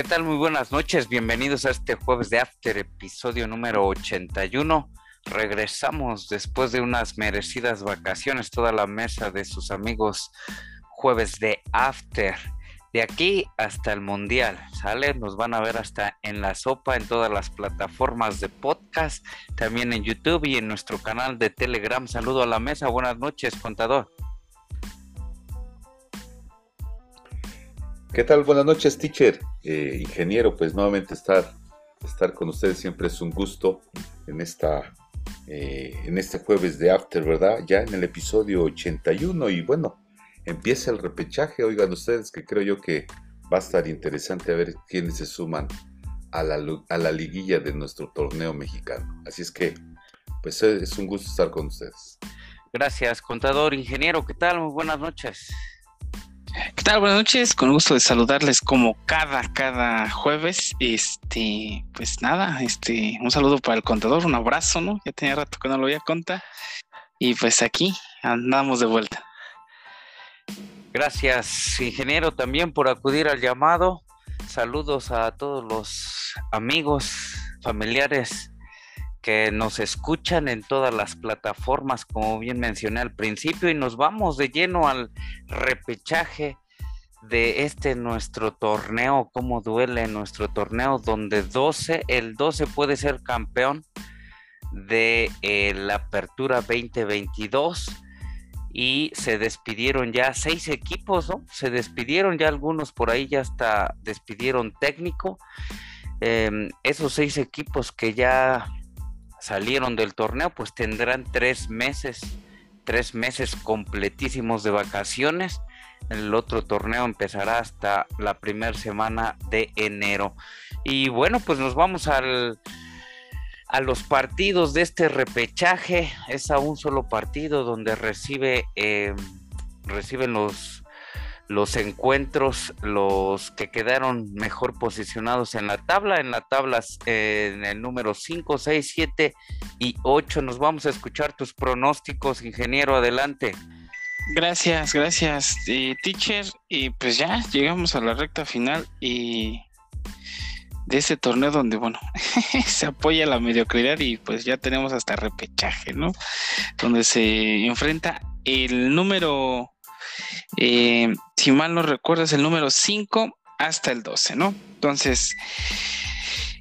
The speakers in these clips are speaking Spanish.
¿Qué tal? Muy buenas noches. Bienvenidos a este jueves de After, episodio número 81. Regresamos después de unas merecidas vacaciones, toda la mesa de sus amigos jueves de After. De aquí hasta el Mundial, ¿sale? Nos van a ver hasta en la sopa, en todas las plataformas de podcast, también en YouTube y en nuestro canal de Telegram. Saludo a la mesa. Buenas noches, contador. ¿Qué tal? Buenas noches, teacher. Eh, ingeniero, pues nuevamente estar, estar con ustedes siempre es un gusto en, esta, eh, en este jueves de After, ¿verdad? Ya en el episodio 81 y bueno, empieza el repechaje. Oigan ustedes que creo yo que va a estar interesante a ver quiénes se suman a la, a la liguilla de nuestro torneo mexicano. Así es que, pues es un gusto estar con ustedes. Gracias, contador, ingeniero, ¿qué tal? Muy buenas noches. ¿Qué tal? Buenas noches, con gusto de saludarles como cada, cada jueves. Este, pues nada, este, un saludo para el contador, un abrazo, ¿no? Ya tenía rato que no lo había contar. Y pues aquí andamos de vuelta. Gracias, ingeniero, también por acudir al llamado. Saludos a todos los amigos, familiares que nos escuchan en todas las plataformas, como bien mencioné al principio, y nos vamos de lleno al repechaje de este nuestro torneo, cómo duele nuestro torneo, donde 12, el 12 puede ser campeón de eh, la apertura 2022 y se despidieron ya seis equipos. Se despidieron ya algunos por ahí, ya hasta despidieron técnico. Em, esos seis equipos que ya salieron del torneo, pues tendrán tres meses, tres meses completísimos de vacaciones. El otro torneo empezará hasta la primera semana de enero. Y bueno, pues nos vamos al, a los partidos de este repechaje. Es a un solo partido donde recibe, eh, reciben los los encuentros, los que quedaron mejor posicionados en la tabla, en la tabla en el número 5, 6, 7 y 8. Nos vamos a escuchar tus pronósticos, ingeniero, adelante. Gracias, gracias, eh, teacher. Y pues ya llegamos a la recta final y de ese torneo donde, bueno, se apoya la mediocridad y pues ya tenemos hasta repechaje, ¿no? Donde se enfrenta el número eh, si mal no recuerdas, el número 5 hasta el 12, ¿no? Entonces,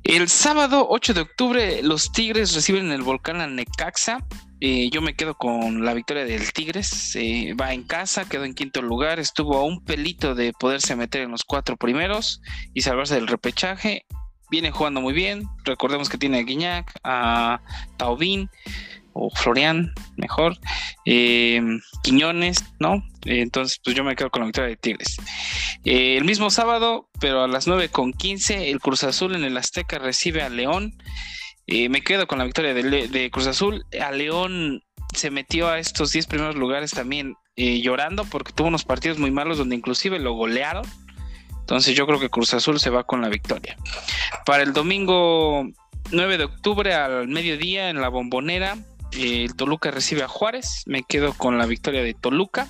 el sábado 8 de octubre, los Tigres reciben el volcán a Necaxa. Eh, yo me quedo con la victoria del Tigres. Eh, va en casa, quedó en quinto lugar. Estuvo a un pelito de poderse meter en los cuatro primeros y salvarse del repechaje. Viene jugando muy bien. Recordemos que tiene a Guiñac, a Taubín o Florian, mejor, eh, Quiñones, ¿no? entonces, pues yo me quedo con la victoria de Tigres. Eh, el mismo sábado, pero a las 9 con 15, el Cruz Azul en el Azteca recibe a León. Eh, me quedo con la victoria de, Cruz Azul. A León se metió a estos 10 primeros lugares también llorando porque tuvo unos partidos muy malos donde inclusive lo golearon. Entonces yo creo que Cruz Azul se va con la victoria. Para el domingo 9 de octubre al mediodía en la bombonera, el Toluca recibe a Juárez, me quedo con la victoria de Toluca.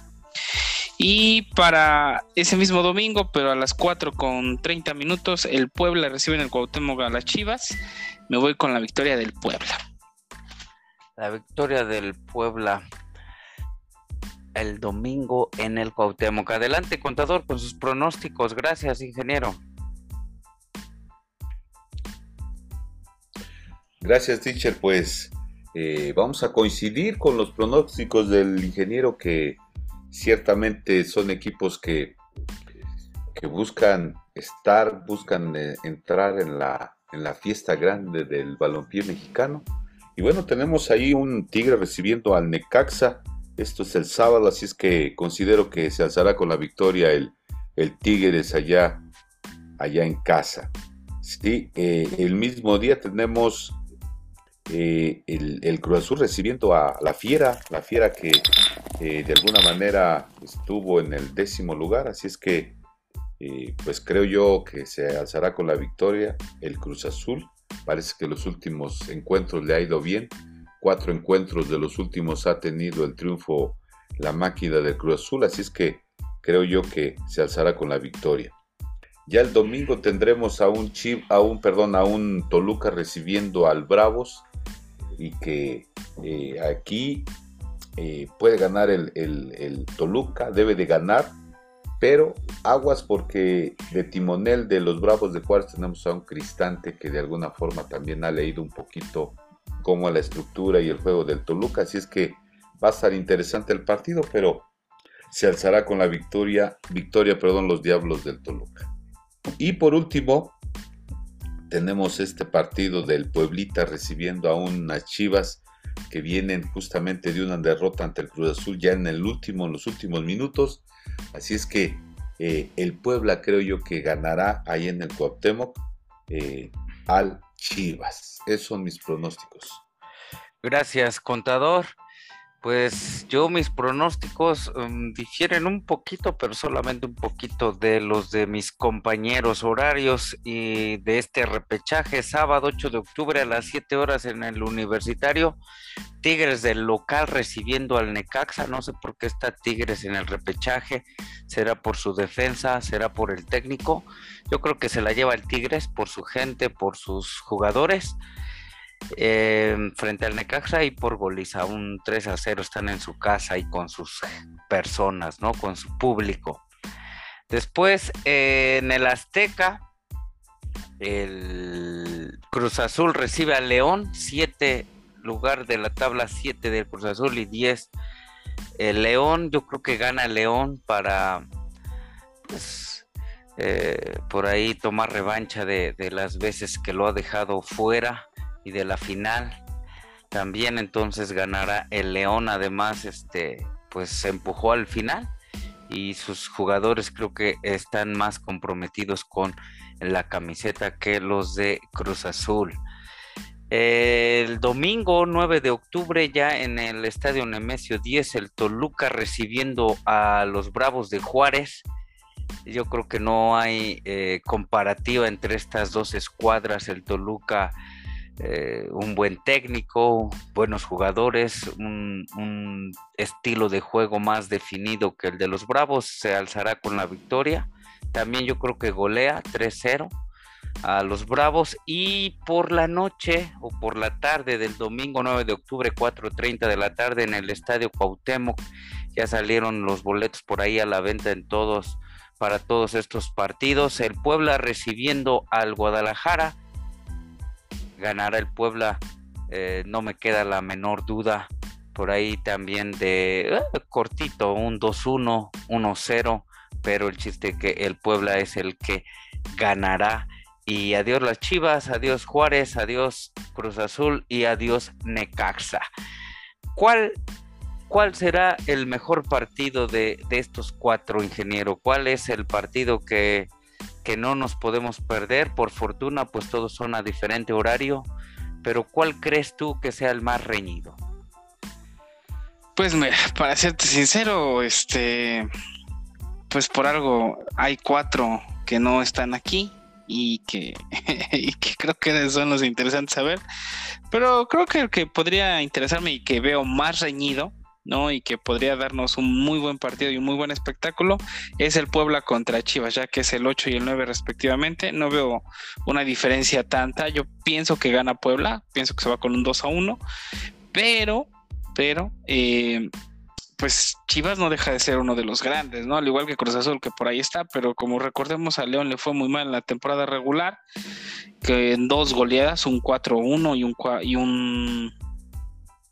Y para ese mismo domingo, pero a las 4 con 30 minutos, el Puebla recibe en el Cuauhtémoc a las Chivas. Me voy con la victoria del Puebla. La victoria del Puebla el domingo en el Cuauhtémoc. Adelante, contador, con sus pronósticos. Gracias, ingeniero. Gracias, teacher. Pues eh, vamos a coincidir con los pronósticos del ingeniero que ciertamente son equipos que, que buscan estar, buscan eh, entrar en la, en la fiesta grande del balompié mexicano. Y bueno, tenemos ahí un Tigre recibiendo al Necaxa. Esto es el sábado, así es que considero que se alzará con la victoria el, el Tigres allá, allá en casa. Sí, eh, el mismo día tenemos eh, el, Cruz Azul recibiendo a la Fiera, la Fiera que de alguna manera estuvo en el décimo lugar, así es que eh, pues creo yo que se alzará con la victoria el Cruz Azul. Parece que los últimos encuentros le ha ido bien. Cuatro encuentros de los últimos ha tenido el triunfo la máquina del Cruz Azul, así es que creo yo que se alzará con la victoria. Ya el domingo tendremos a un Chiv, a un, perdón, a un Toluca recibiendo al Bravos y que eh, aquí eh, puede ganar el, el, Toluca, debe de ganar, pero aguas porque de timonel de los Bravos de Juárez tenemos a un Cristante que de alguna forma también ha leído un poquito cómo la estructura y el juego del Toluca, así es que va a estar interesante el partido, pero se alzará con la victoria, victoria, perdón, los Diablos del Toluca. Y por último, tenemos este partido del Pueblita recibiendo a unas Chivas que vienen justamente de una derrota ante el Cruz Azul ya en el último, los últimos minutos. Así es que eh, el Puebla creo yo que ganará ahí en el Cuauhtémoc eh, al Chivas. Esos son mis pronósticos. Gracias, contador. Pues yo mis pronósticos um, difieren un poquito, pero solamente un poquito de los de mis compañeros horarios y de este repechaje sábado 8 de octubre a las 7 horas en el universitario. Tigres del local recibiendo al Necaxa, no sé por qué está Tigres en el repechaje, será por su defensa, será por el técnico. Yo creo que se la lleva el Tigres por su gente, por sus jugadores. Em, frente al Necaxa y por goliza, un 3 a 0 están en su casa y con sus personas, ¿no? Con su público. Después en el Azteca, el Cruz Azul recibe a León, 7 lugar de la tabla 7 del Cruz Azul y 10 el León, yo creo que gana León para pues, eh, por ahí tomar revancha de, de, las veces que lo ha dejado fuera y de la final. También entonces ganará el León, además, este, pues se empujó al final y sus jugadores creo que están más comprometidos con la camiseta que los de Cruz Azul. El domingo 9 de octubre ya en el Estadio Nemesio 10 el Toluca recibiendo a los Bravos de Juárez. Yo creo que no hay eh, comparativa entre estas dos escuadras. El Toluca eh, un buen técnico, buenos jugadores, un, estilo de juego más definido que el de los Bravos, se alzará con la victoria. También yo creo que golea 3-0 a los Bravos y por la noche o por la tarde del domingo 9 de octubre 4.30 de la tarde en el Estadio Cuauhtémoc ya salieron los boletos por ahí a la venta en todos para todos estos partidos. El Puebla recibiendo al Guadalajara ganará el Puebla, eh, no me queda la menor duda. Por ahí también de eh, cortito, un 2-1, 1-0, pero el chiste que el Puebla es el que ganará. Y adiós las Chivas, adiós Juárez, adiós Cruz Azul y adiós Necaxa. ¿Cuál, cuál será el mejor partido de, de estos cuatro, ingeniero? ¿Cuál es el partido que, que no nos podemos perder. Por fortuna, pues todos son a diferente horario. Pero ¿cuál crees tú que sea el más reñido? Pues para serte sincero, este, pues por algo hay cuatro que no están aquí y que, y que creo que son los interesantes a ver. Pero creo que el que podría interesarme y que veo más reñido ¿no? Y que podría darnos un muy buen partido y un muy buen espectáculo, es el Puebla contra Chivas, ya que es el 8 y el 9 respectivamente. No veo una diferencia tanta. Yo pienso que gana Puebla, pienso que se va con un 2 a 1, pero, pero, eh, pues Chivas no deja de ser uno de los grandes, ¿no? Al igual que Cruz Azul, que por ahí está, pero como recordemos, a León le fue muy mal en la temporada regular, que en dos goleadas, un 4-1 y un, y un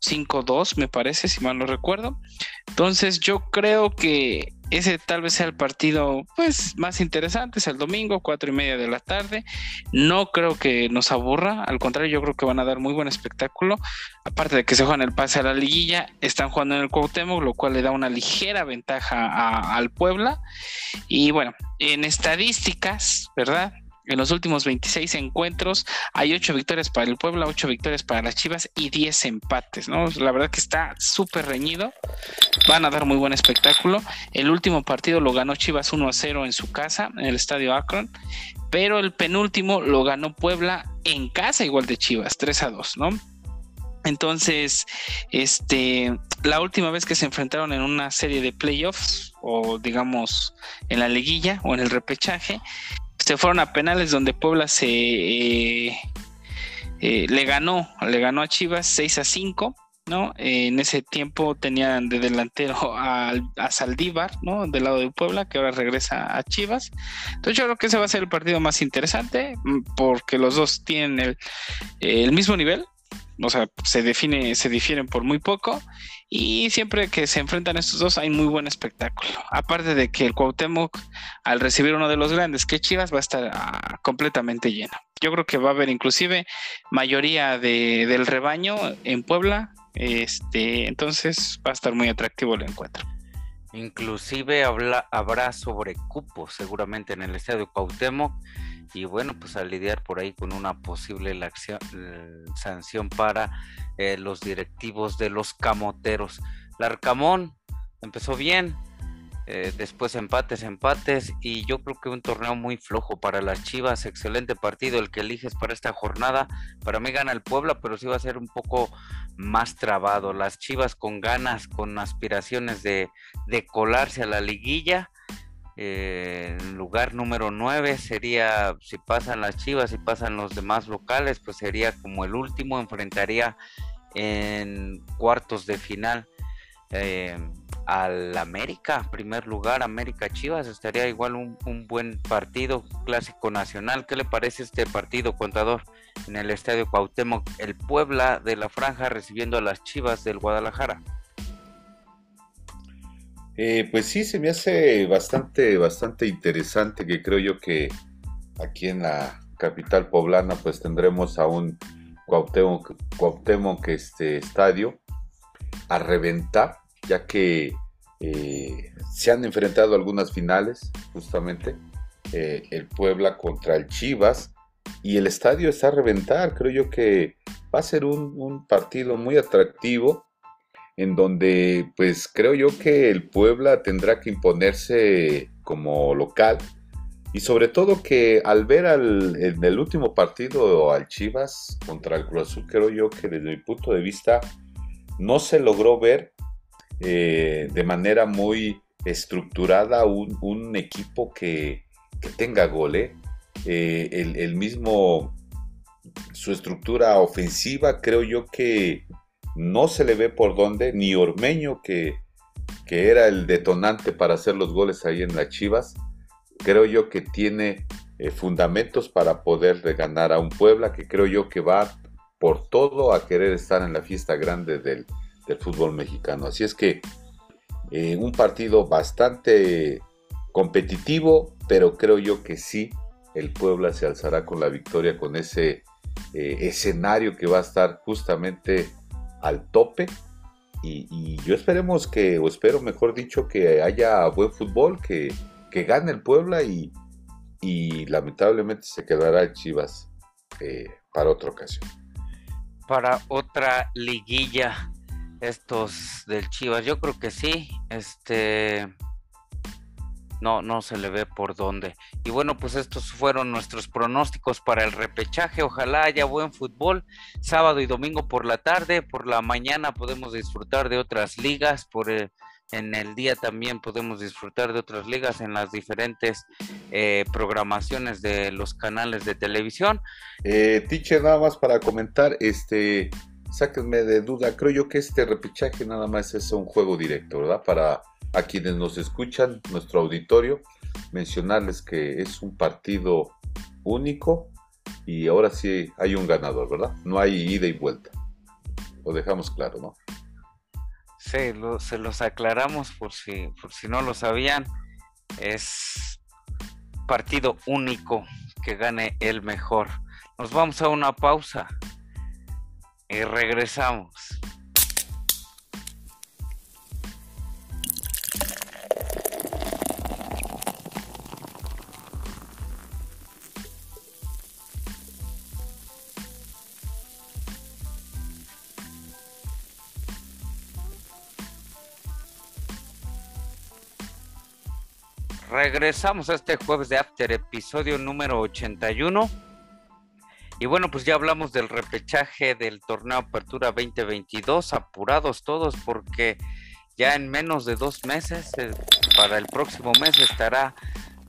5-2, me parece, si mal no recuerdo. Entonces yo creo que ese tal vez sea el partido pues más interesante, es el domingo, cuatro y media de la tarde. No creo que nos aburra, al contrario, yo creo que van a dar muy buen espectáculo. Aparte de que se juegan el pase a la liguilla, están jugando en el Cuauhtémoc, lo cual le da una ligera ventaja al Puebla. Y bueno, en estadísticas, ¿verdad? En los últimos 26 encuentros hay 8 victorias para el Puebla, 8 victorias para las Chivas y 10 empates, ¿no? La verdad que está súper reñido. Van a dar muy buen espectáculo. El último partido lo ganó Chivas 1 a 0 en su casa, en el estadio Akron. Pero el penúltimo lo ganó Puebla en casa, igual de Chivas, 3 a 2, ¿no? Entonces, este, la última vez que se enfrentaron en una serie de playoffs, o digamos en la liguilla o en el repechaje, se fueron a penales donde Puebla se eh, eh, le ganó, le ganó a Chivas 6 a 5. ¿no? en ese tiempo tenían de delantero a, a, Saldívar, ¿no? Del lado de Puebla, que ahora regresa a Chivas. Entonces yo creo que ese va a ser el partido más interesante, mm, porque los dos tienen el, el mismo nivel, o sea, se define, se difieren por muy poco y siempre que se enfrentan estos dos hay muy buen espectáculo. Aparte de que el Cuauhtémoc al recibir uno de los grandes que Chivas va a estar ah, completamente lleno. Yo creo que va a haber inclusive mayoría de, del rebaño en Puebla, este, entonces va a estar muy atractivo el encuentro. Inclusive habla, habrá sobre cupo seguramente en el estadio Cuauhtémoc y bueno, pues a lidiar por ahí con una posible sanción para eh, los directivos de los camoteros. Larcamón empezó bien, eh, después empates, empates y yo creo que un torneo muy flojo para las Chivas, excelente partido el que eliges para esta jornada. Para mí gana el Puebla, pero sí va a ser un poco más trabado. Las Chivas con ganas, con aspiraciones de, de colarse a la liguilla eh, lugar número 9 sería, si pasan las Chivas, y pasan los demás locales, pues sería como el último, enfrentaría en cuartos de final eh, al América, primer lugar, América Chivas, estaría igual un, un, buen partido clásico nacional. ¿Qué le parece este partido, contador, en el Estadio Cuauhtémoc, el Puebla de la Franja recibiendo a las Chivas del Guadalajara? Eh, pues sí, se me hace bastante, bastante interesante que creo yo que aquí en la capital poblana pues tendremos a un Cuauhtémoc, Cuauhtémoc este estadio a reventar, ya que eh, se han enfrentado algunas finales, justamente, eh, el Puebla contra el Chivas, y el estadio está a reventar, creo yo que va a ser un, un partido muy atractivo, en donde pues creo yo que el Puebla tendrá que imponerse como local y sobre todo que al ver al, en el último partido al Chivas contra el Cruz Azul, creo yo que desde mi punto de vista no se logró ver eh, de manera muy estructurada un, equipo que, tenga gol. ¿eh? Eh, el, el mismo, su estructura ofensiva creo yo que no se le ve por dónde, ni Ormeño, que, que era el detonante para hacer los goles ahí en las Chivas, creo yo que tiene eh, fundamentos para poder ganar a un Puebla que creo yo que va por todo a querer estar en la fiesta grande del, fútbol mexicano. Así es que eh, un partido bastante competitivo, pero creo yo que sí, el Puebla se alzará con la victoria con ese eh, escenario que va a estar justamente al tope. Y, yo esperemos que, o espero mejor dicho, que haya buen fútbol, que, gane el Puebla y, lamentablemente se quedará Chivas eh, para otra ocasión. Para otra liguilla, estos del Chivas, yo creo que sí. Este no, no se le ve por dónde. Y bueno, pues estos fueron nuestros pronósticos para el repechaje. Ojalá haya buen fútbol sábado y domingo por la tarde. Por la mañana podemos disfrutar de otras ligas. Por en el día también podemos disfrutar de otras ligas en las diferentes eh, programaciones de los canales de televisión. Eh, teacher, nada más para comentar, este, sáquenme de duda. Creo yo que este repechaje nada más es un juego directo, ¿verdad? Para a quienes nos escuchan, nuestro auditorio, mencionarles que es un partido único y ahora sí hay un ganador, ¿verdad? No hay ida y vuelta. Lo dejamos claro, ¿no? Sí, se los aclaramos por si, por si no lo sabían. Es partido único que gane el mejor. Nos vamos a una pausa y regresamos. Regresamos a este jueves de After, episodio número 81. Y bueno, pues ya hablamos del repechaje del torneo Apertura 2022, apurados todos porque ya en menos de dos meses, eh, para el próximo mes estará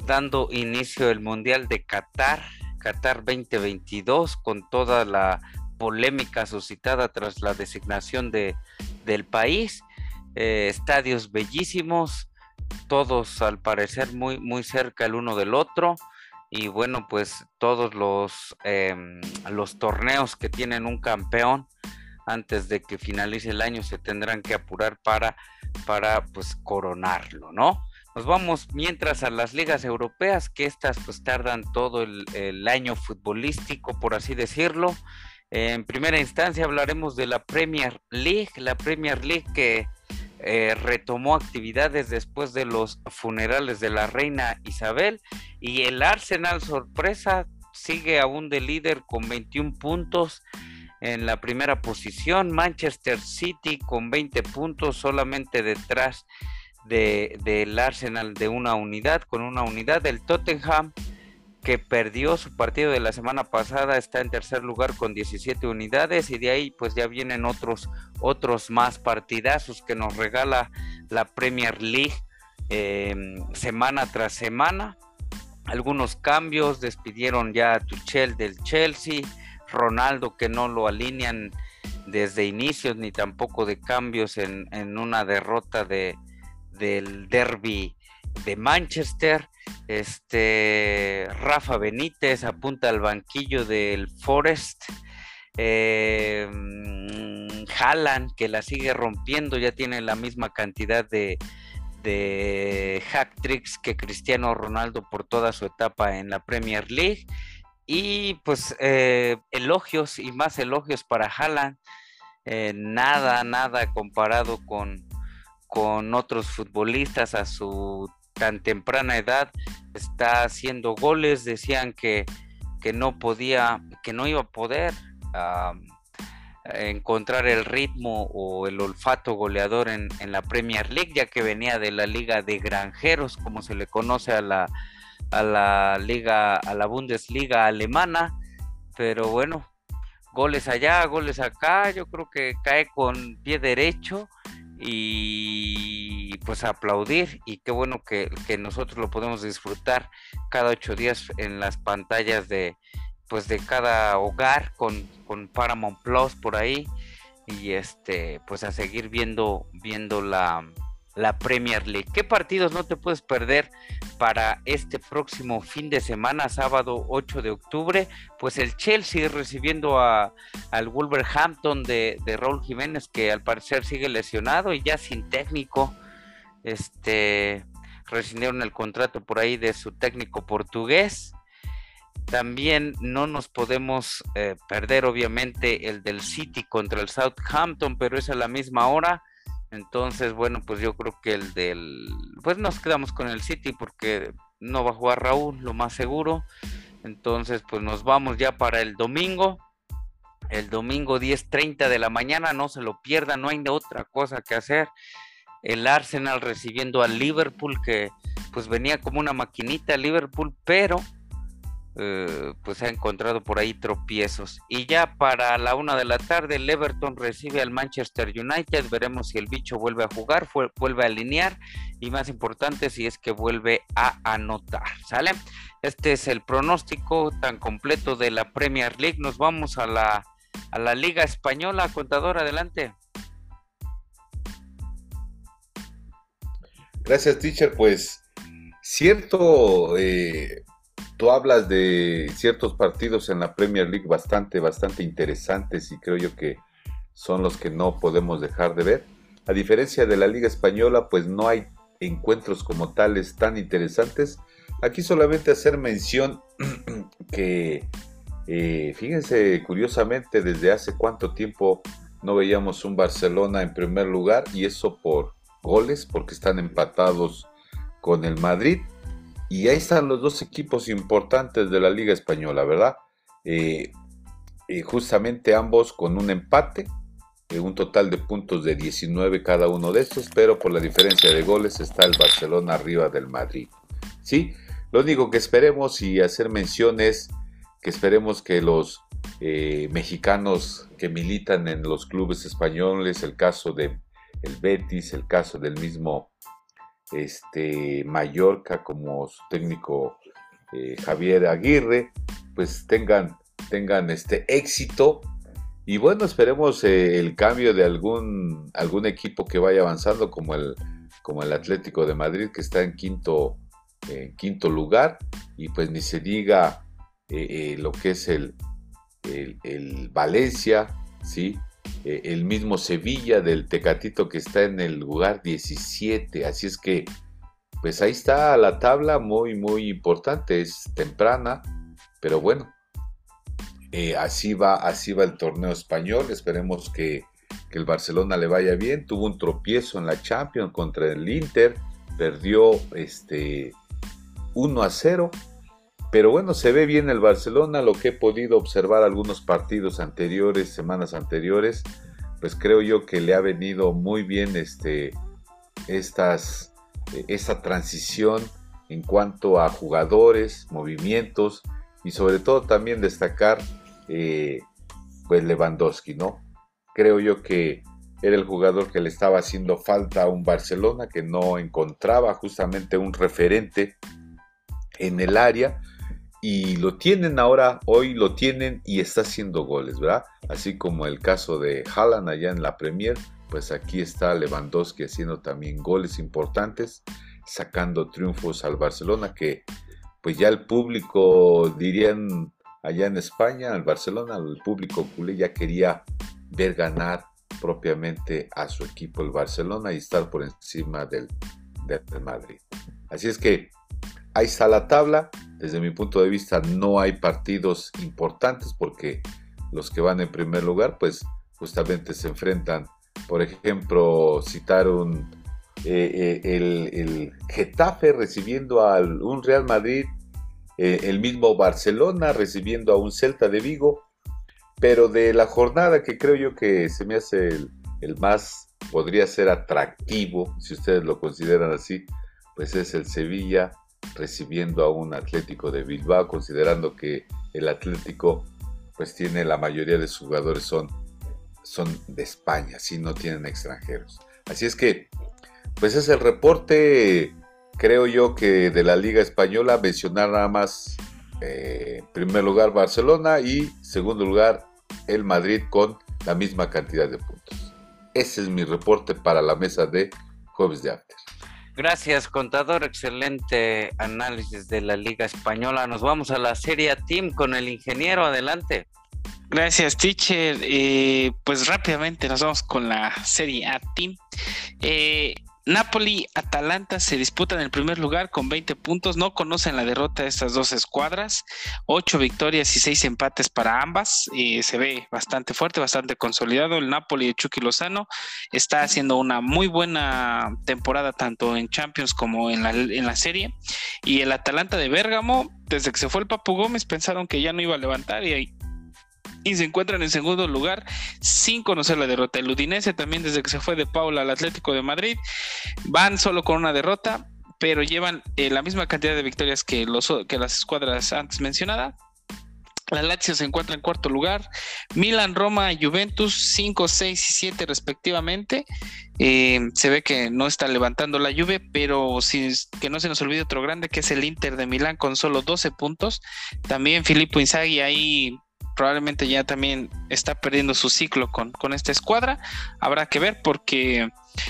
dando inicio el Mundial de Qatar, Qatar 2022, con toda la polémica suscitada tras la designación de, del país. Eh, estadios bellísimos, todos al parecer muy, muy cerca el uno del otro. Y bueno, pues todos los, em, los torneos que tienen un campeón antes de que finalice el año se tendrán que apurar para, para pues coronarlo, ¿no? Nos vamos mientras a las ligas europeas, que estas pues tardan todo el, año futbolístico, por así decirlo. En primera instancia hablaremos de la Premier League, la Premier League que eh, retomó actividades después de los funerales de la reina Isabel y el Arsenal sorpresa sigue aún de líder con 21 puntos en la primera posición, Manchester City con 20 puntos solamente detrás del Arsenal de una unidad, con una unidad. del Tottenham, que perdió su partido de la semana pasada, está en tercer lugar con 17 unidades y de ahí pues ya vienen otros, otros más partidazos que nos regala la Premier League em, semana tras semana. Algunos cambios, despidieron ya a Tuchel del Chelsea, Ronaldo que no lo alinean desde inicios ni tampoco de cambios en, en una derrota de, del derby de Manchester. Este Rafa Benítez apunta al banquillo del Forest. Eh, Haaland, que la sigue rompiendo, ya tiene la misma cantidad de, de hack tricks que Cristiano Ronaldo por toda su etapa en la Premier League. Y pues eh, elogios y más elogios para Haaland. Eh, nada, nada comparado con, con otros futbolistas a su tan temprana edad, está haciendo goles, decían que, que no podía, que no iba a poder encontrar el ritmo o el olfato goleador en, en, la Premier League, ya que venía de la liga de granjeros, como se le conoce a la, a la liga, a la Bundesliga alemana, pero bueno, goles allá, goles acá, yo creo que cae con pie derecho y pues aplaudir y qué bueno que, nosotros lo podemos disfrutar cada ocho días en las pantallas de pues de cada hogar con, con Paramount Plus por ahí y este pues a seguir viendo viendo la, la Premier League. ¿Qué partidos no te puedes perder para este próximo fin de semana, sábado 8 de octubre? Pues el Chelsea recibiendo a, al Wolverhampton de, de Raúl Jiménez, que al parecer sigue lesionado y ya sin técnico. Este rescindieron el contrato por ahí de su técnico portugués. También no nos podemos eh, perder, obviamente, el del City contra el Southampton, pero es a la misma hora. Entonces, bueno, pues yo creo que el del. Pues nos quedamos con el City porque no va a jugar Raúl, lo más seguro. Entonces, pues nos vamos ya para el domingo. El domingo 10:30 de la mañana, no se lo pierdan, no hay otra cosa que hacer. El Arsenal recibiendo al Liverpool, que pues venía como una maquinita Liverpool, pero eh, pues ha encontrado por ahí tropiezos. Y ya para la una de la tarde, el Everton recibe al Manchester United. Veremos si el bicho vuelve a jugar, vuelve a alinear y más importante, si es que vuelve a anotar. ¿Sale? Este es el pronóstico tan completo de la Premier League. Nos vamos a la, a la Liga Española. Contador, adelante. Gracias, teacher. Pues cierto, eh, tú hablas de ciertos partidos en la Premier League bastante, bastante interesantes y creo yo que son los que no podemos dejar de ver. A diferencia de la Liga Española, pues no hay encuentros como tales tan interesantes. Aquí solamente hacer mención que, eh, fíjense, curiosamente, desde hace cuánto tiempo no veíamos un Barcelona en primer lugar y eso por goles, porque están empatados con el Madrid. Y ahí están los dos equipos importantes de la Liga Española, ¿verdad? Eh, eh, justamente ambos con un empate, eh, un total de puntos de 19 cada uno de estos, pero por la diferencia de goles está el Barcelona arriba del Madrid. ¿Sí? Lo único que esperemos y hacer mención es que esperemos que los mexicanos que militan en los clubes españoles, el caso de el Betis, el caso del mismo este, Mallorca como su técnico eh, Javier Aguirre, pues tengan, tengan este éxito. Y bueno, esperemos eh, el cambio de algún, algún equipo que vaya avanzando, como el, como el Atlético de Madrid, que está en quinto, quinto lugar. Y pues ni se diga eh, lo que es el, el, Valencia, ¿sí? El mismo Sevilla del Tecatito que está en el lugar 17. Así es que pues ahí está la tabla muy, muy importante, es temprana, pero bueno, eh, así, va, así va el torneo español, esperemos que, el Barcelona le vaya bien, tuvo un tropiezo en la Champions contra el Inter, perdió este 1 a 0, pero bueno, se ve bien el Barcelona, lo que he podido observar algunos partidos anteriores, semanas anteriores, pues creo yo que le ha venido muy bien este, estas eh, esa transición en cuanto a jugadores, movimientos y sobre todo también destacar eh, pues Lewandowski, ¿no? Creo yo que era el jugador que le estaba haciendo falta a un Barcelona que no encontraba justamente un referente en el área y lo tienen ahora, hoy lo tienen y está haciendo goles, ¿verdad? Así como el caso de Haaland allá en la Premier, pues aquí está Lewandowski haciendo también goles importantes, sacando triunfos al Barcelona, que pues ya el público, dirían allá en España, al Barcelona, el público culé ya quería ver ganar propiamente a su equipo el Barcelona y estar por encima del, del Madrid. Así es que ahí está la tabla. Desde mi punto de vista no hay partidos importantes porque los que van en primer lugar pues justamente se enfrentan. Por ejemplo, citaron eh, eh, el, Getafe recibiendo a un Real Madrid, eh, el mismo Barcelona recibiendo a un Celta de Vigo, pero de la jornada que creo yo que se me hace el, más, podría ser atractivo, si ustedes lo consideran así, pues es el Sevilla recibiendo a un Atlético de Bilbao, considerando que el Atlético pues tiene la mayoría de sus jugadores son son de España, si no tienen extranjeros. Así es que, pues es el reporte, creo yo que de la Liga Española, mencionar nada más, eh, en primer lugar Barcelona y segundo lugar el Madrid con la misma cantidad de puntos. Ese es mi reporte para la mesa de jueves de After. Gracias, contador. Excelente análisis de la Liga Española. Nos vamos a la Serie Team con el ingeniero. Adelante. Gracias, teacher. Eh, pues rápidamente nos vamos con la Serie A Team. Eh, Napoli, Atalanta se disputan el primer lugar con 20 puntos. No conocen la derrota de estas dos escuadras. Ocho victorias y seis empates para ambas. Eh, se ve bastante fuerte, bastante consolidado. El Napoli de Chucky Lozano está haciendo una muy buena temporada tanto en Champions como en la, en la serie. Y el Atalanta de Bérgamo, desde que se fue el Papu Gómez, pensaron que ya no iba a levantar y y se encuentran en segundo lugar sin conocer la derrota. El Udinese también desde que se fue de Paula al Atlético de Madrid van solo con una derrota, pero llevan eh, la misma cantidad de victorias que, los, que las escuadras antes mencionadas. La Lazio se encuentra en cuarto lugar. Milan, Roma, Juventus 5, 6 y 7 respectivamente. Eh, se ve que no está levantando la lluvia, pero que no se nos olvide otro grande que es el Inter de Milán con solo 12 puntos. También Filippo Inzaghi ahí probablemente ya también está perdiendo su ciclo con, con esta escuadra. Habrá que ver porque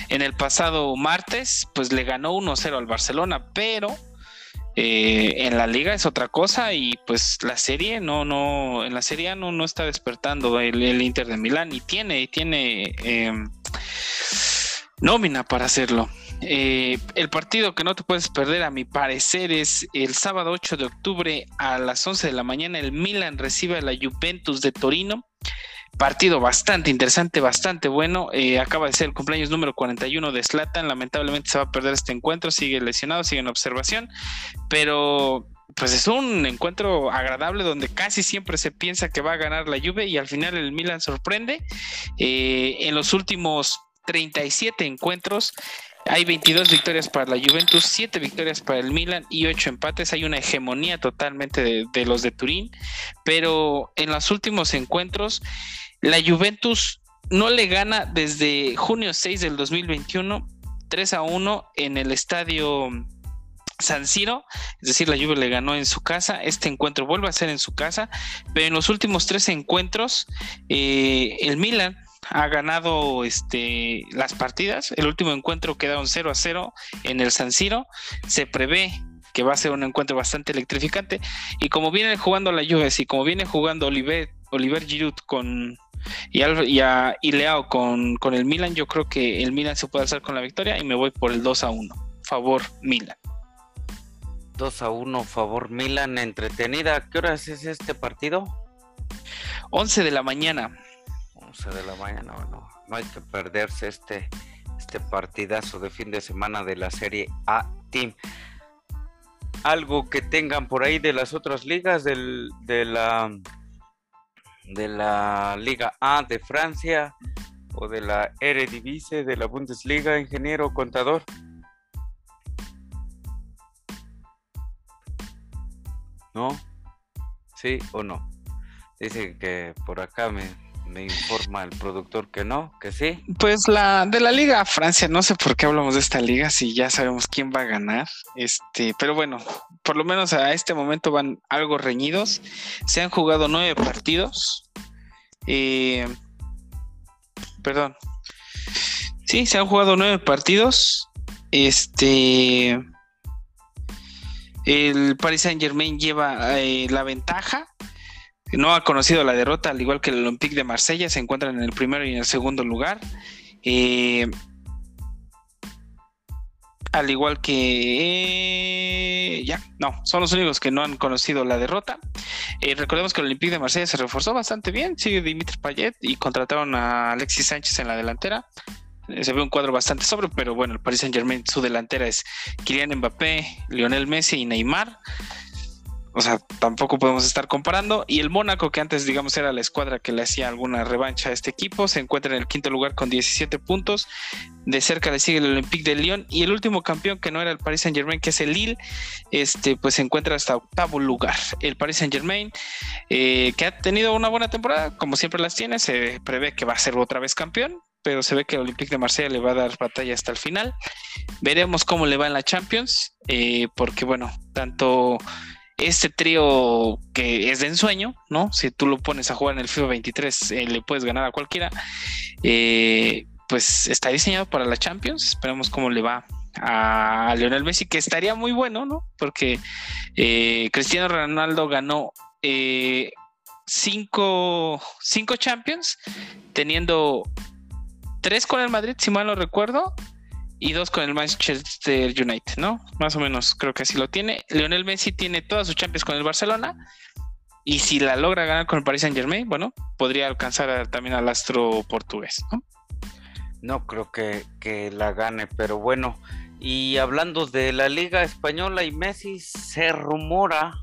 en el pasado martes pues le ganó 1-0 al Barcelona, pero eh, en la liga es otra cosa y pues la serie no, no, en la serie no, no está despertando el, Inter de Milán y tiene, y tiene em, nómina para hacerlo. Eh, el partido que no te puedes perder, a mi parecer, es el sábado 8 de octubre a las 11 de la mañana. El Milan recibe a la Juventus de Torino. Partido bastante interesante, bastante bueno. Eh, acaba de ser el cumpleaños número 41 de Slatan. Lamentablemente se va a perder este encuentro. Sigue lesionado, sigue en observación. Pero pues es un encuentro agradable donde casi siempre se piensa que va a ganar la Juve y al final el Milan sorprende. Eh, en los últimos 37 encuentros. Hay 22 victorias para la Juventus, 7 victorias para el Milan y 8 empates. Hay una hegemonía totalmente de, los de Turín, pero en los últimos encuentros la Juventus no le gana desde junio 6 del 2021 3 a 1 en el estadio San Siro, es decir, la Juve le ganó en su casa, este encuentro vuelve a ser en su casa, pero en los últimos tres encuentros eh, el Milan ha ganado este, las partidas, el último encuentro quedaron 0 a 0 en el San Siro, se prevé que va a ser un encuentro bastante electrificante y como viene jugando la Juve y como viene jugando Oliver, Oliver Giroud con y, y, Leao con, con el Milan, yo creo que el Milan se puede alzar con la victoria y me voy por el 2 a 1, favor Milan. 2 a 1, favor Milan, entretenida. ¿Qué horas es este partido? 11 de la mañana. 11 de la mañana, no hay que perderse este, este partidazo de fin de semana de la Serie A Team. Algo que tengan por ahí de las otras ligas del, de la de la Liga A de Francia o de la Eredivisie de la Bundesliga, ingeniero contador. ¿No? ¿Sí o no? Dice que por acá me, informa el productor que no, que sí. Pues la de la Liga Francia, no sé por qué hablamos de esta liga si ya sabemos quién va a ganar. Este, pero bueno, por lo menos a este momento van algo reñidos. Se han jugado nueve partidos. Eh, perdón. Sí, se han jugado nueve partidos. Este el Paris Saint Germain lleva eh, la ventaja. No ha conocido la derrota, al igual que el Olympique de Marsella. Se encuentran en el primero y en el segundo lugar. Eh, al igual que ya, no, son los únicos que no han conocido la derrota. Eh, recordemos que el Olympique de Marsella se reforzó bastante bien, sigue Dimitri Payet y contrataron a Alexis Sánchez en la delantera. Eh, se ve un cuadro bastante sobre, pero bueno, el Paris Saint Germain, su delantera es Kylian Mbappé, Lionel Messi y Neymar. O sea, tampoco podemos estar comparando. Y el Mónaco, que antes, digamos, era la escuadra que le hacía alguna revancha a este equipo, se encuentra en el quinto lugar con 17 puntos. De cerca le sigue el Olympique de Lyon. Y el último campeón, que no era el Paris Saint Germain, que es el Lille, este, pues se encuentra hasta octavo lugar. El Paris Saint Germain, eh, que ha tenido una buena temporada, como siempre las tiene, se prevé que va a ser otra vez campeón pero se ve que el Olympique de Marsella le va a dar batalla hasta el final. Veremos cómo le va en la Champions, eh, porque bueno, tanto este trío que es de ensueño, ¿no? Si tú lo pones a jugar en el FIFA 23, eh, le puedes ganar a cualquiera. Eh, pues está diseñado para la Champions. Esperemos cómo le va a Lionel Messi, que estaría muy bueno, ¿no? Porque Cristiano Ronaldo ganó cinco, cinco Champions, teniendo tres con el Madrid, si mal no recuerdo, y dos con el Manchester United, ¿no? Más o menos creo que así lo tiene. Lionel Messi tiene todas sus Champions con el Barcelona. Y si la logra ganar con el Paris Saint Germain, bueno, podría alcanzar también al astro portugués, ¿no? No creo que, que, la gane, pero bueno. Y hablando de la Liga Española y Messi, se rumora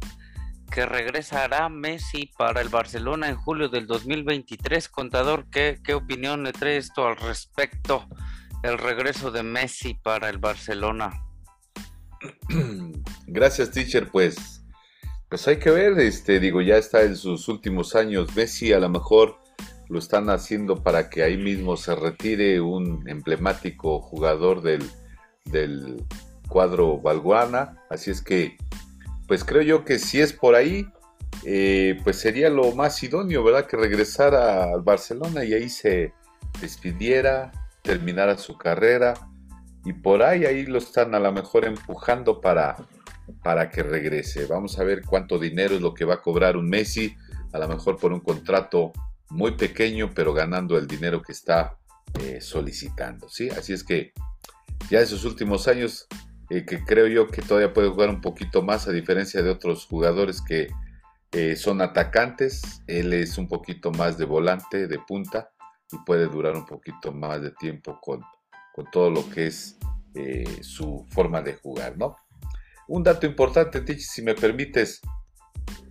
que regresará Messi para el Barcelona en julio del 2023. Contador, ¿qué, qué opinión le trae esto al respecto? El regreso de Messi para el Barcelona. Gracias, teacher. Pues, pues hay que ver, este, digo, ya está en sus últimos años. Messi a lo mejor lo están haciendo para que ahí mismo se retire un emblemático jugador del, del cuadro Valguana. Así es que pues creo yo que si es por ahí, eh, pues sería lo más idóneo, ¿verdad? Que regresara al Barcelona y ahí se despidiera, terminara su carrera y por ahí ahí lo están a lo mejor empujando para, para que regrese. Vamos a ver cuánto dinero es lo que va a cobrar un Messi, a lo mejor por un contrato muy pequeño, pero ganando el dinero que está eh, solicitando, ¿sí? Así es que ya en sus últimos años eh, que creo yo que todavía puede jugar un poquito más a diferencia de otros jugadores que eh, son atacantes. Él es un poquito más de volante, de punta y puede durar un poquito más de tiempo con, con todo lo que es eh, su forma de jugar, ¿no? Un dato importante, Tich, si me permites,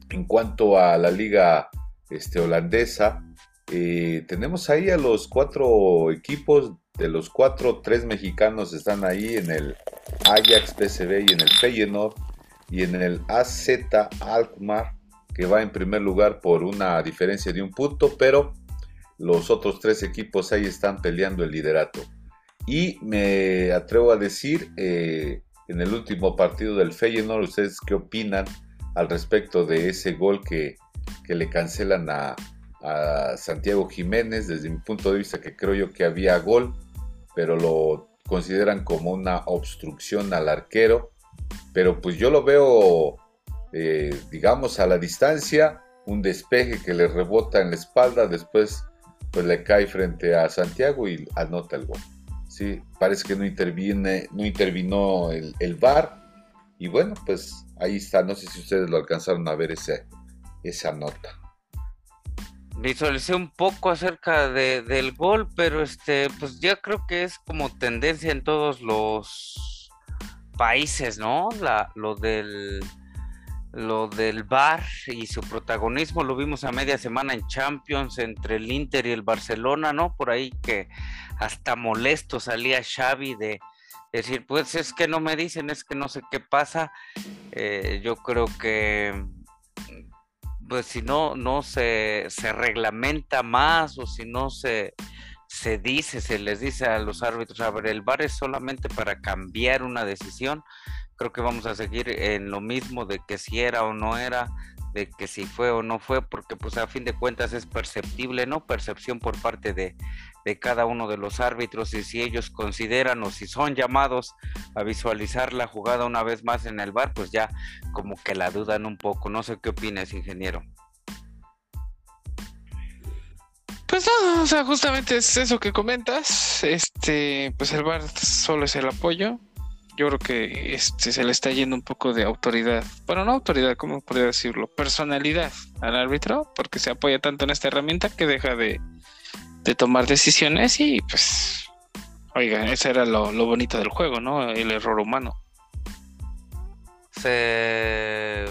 en cuanto a la liga este, holandesa, tenemos ahí a los cuatro equipos de los cuatro, tres mexicanos están ahí en el Ajax PSV y en el Feyenoord y en el AZ Alkmaar que va en primer lugar por una diferencia de un punto, pero los otros tres equipos ahí están peleando el liderato. Y me atrevo a decir, eh, en el último partido del Feyenoord, ¿ustedes qué opinan al respecto de ese gol que, le cancelan a, a, Santiago Jiménez? Desde mi punto de vista, que creo yo que había gol, pero lo consideran como una obstrucción al arquero. Pero pues yo lo veo, eh, digamos, a la distancia, un despeje que le rebota en la espalda, después pues le cae frente a Santiago y anota el gol. Sí, parece que no interviene, no intervino el, el VAR. Y bueno, pues ahí está. No sé si ustedes lo alcanzaron a ver ese, esa nota. Visualicé un poco acerca de, del gol, pero este, pues ya creo que es como tendencia en todos los países, ¿no? La, lo del lo del VAR y su protagonismo lo vimos a media semana en Champions entre el Inter y el Barcelona, ¿no? Por ahí que hasta molesto salía Xavi de decir, pues es que no me dicen, es que no sé qué pasa. Eh, yo creo que pues si no, no se, se reglamenta más o si no se, se dice, se les dice a los árbitros, a ver, el VAR es solamente para cambiar una decisión, creo que vamos a seguir en lo mismo de que si era o no era, de que si fue o no fue, porque pues a fin de cuentas es perceptible, ¿no? Percepción por parte de, de cada uno de los árbitros y si ellos consideran o si son llamados a visualizar la jugada una vez más en el bar, pues ya como que la dudan un poco. No sé qué opinas, ingeniero. Pues no, o sea, justamente es eso que comentas. Este, pues el bar solo es el apoyo yo creo que este, se le está yendo un poco de autoridad, bueno, no autoridad, ¿cómo podría decirlo? Personalidad al árbitro, porque se apoya tanto en esta herramienta que deja de, tomar decisiones y pues, oiga, ese era lo, lo bonito del juego, ¿no? El error humano. Se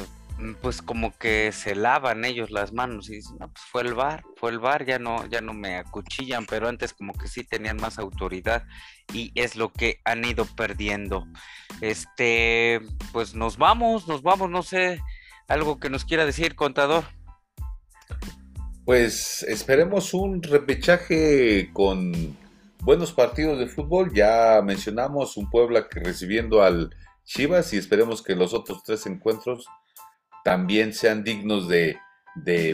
pues como que se lavan ellos las manos y dicen, no, pues fue el bar, fue el bar, ya no, ya no me acuchillan, pero antes como que sí tenían más autoridad y es lo que han ido perdiendo. Este, pues nos vamos, nos vamos, no sé, algo que nos quiera decir, contador. Pues esperemos un repechaje con buenos partidos de fútbol. Ya mencionamos un Puebla que recibiendo al Chivas y esperemos que los otros tres encuentros también sean dignos de,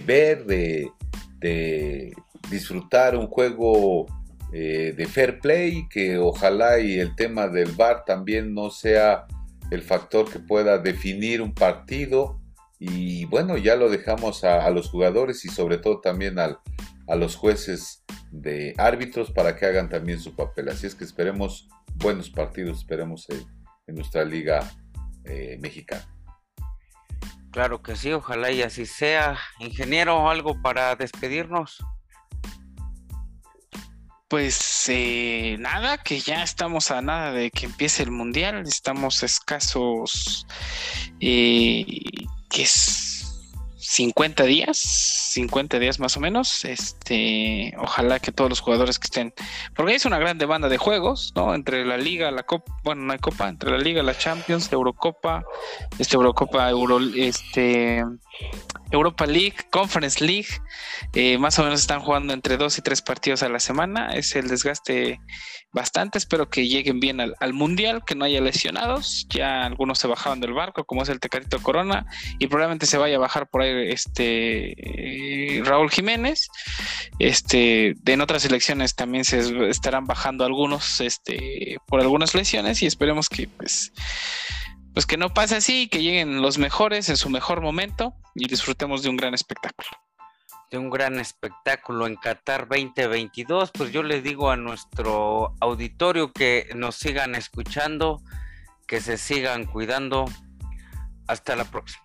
ver, de, disfrutar un juego eh, de fair play, que ojalá y el tema del VAR también no sea el factor que pueda definir un partido. Y bueno, ya lo dejamos a, los jugadores y sobre todo también a los jueces de árbitros para que hagan también su papel. Así es que esperemos buenos partidos, esperemos en, nuestra liga eh, mexicana. Claro que sí, ojalá y así sea. Ingeniero, algo para despedirnos. Pues eh, nada, que ya estamos a nada de que empiece el mundial, estamos escasos, eh, que es 50 días, 50 días más o menos. Este, ojalá que todos los jugadores que estén, porque es una gran demanda de juegos, ¿no? Entre la Liga, la Copa, bueno, no hay Copa, entre la Liga, la Champions, la Eurocopa, este Eurocopa, Euro, este Europa League, Conference League, eh, más o menos están jugando entre dos y tres partidos a la semana. Es el desgaste bastante. Espero que lleguen bien al, Mundial, que no haya lesionados. Ya algunos se bajaban del barco, como es el Tecatito Corona, y probablemente se vaya a bajar por ahí este eh, Raúl Jiménez. Este, en otras elecciones también se estarán bajando algunos este, por algunas lesiones y esperemos que pues pues que no pase así, que lleguen los mejores en su mejor momento y disfrutemos de un gran espectáculo. De un gran espectáculo en Qatar 2022, pues yo le digo a nuestro auditorio que nos sigan escuchando, que se sigan cuidando. Hasta la próxima.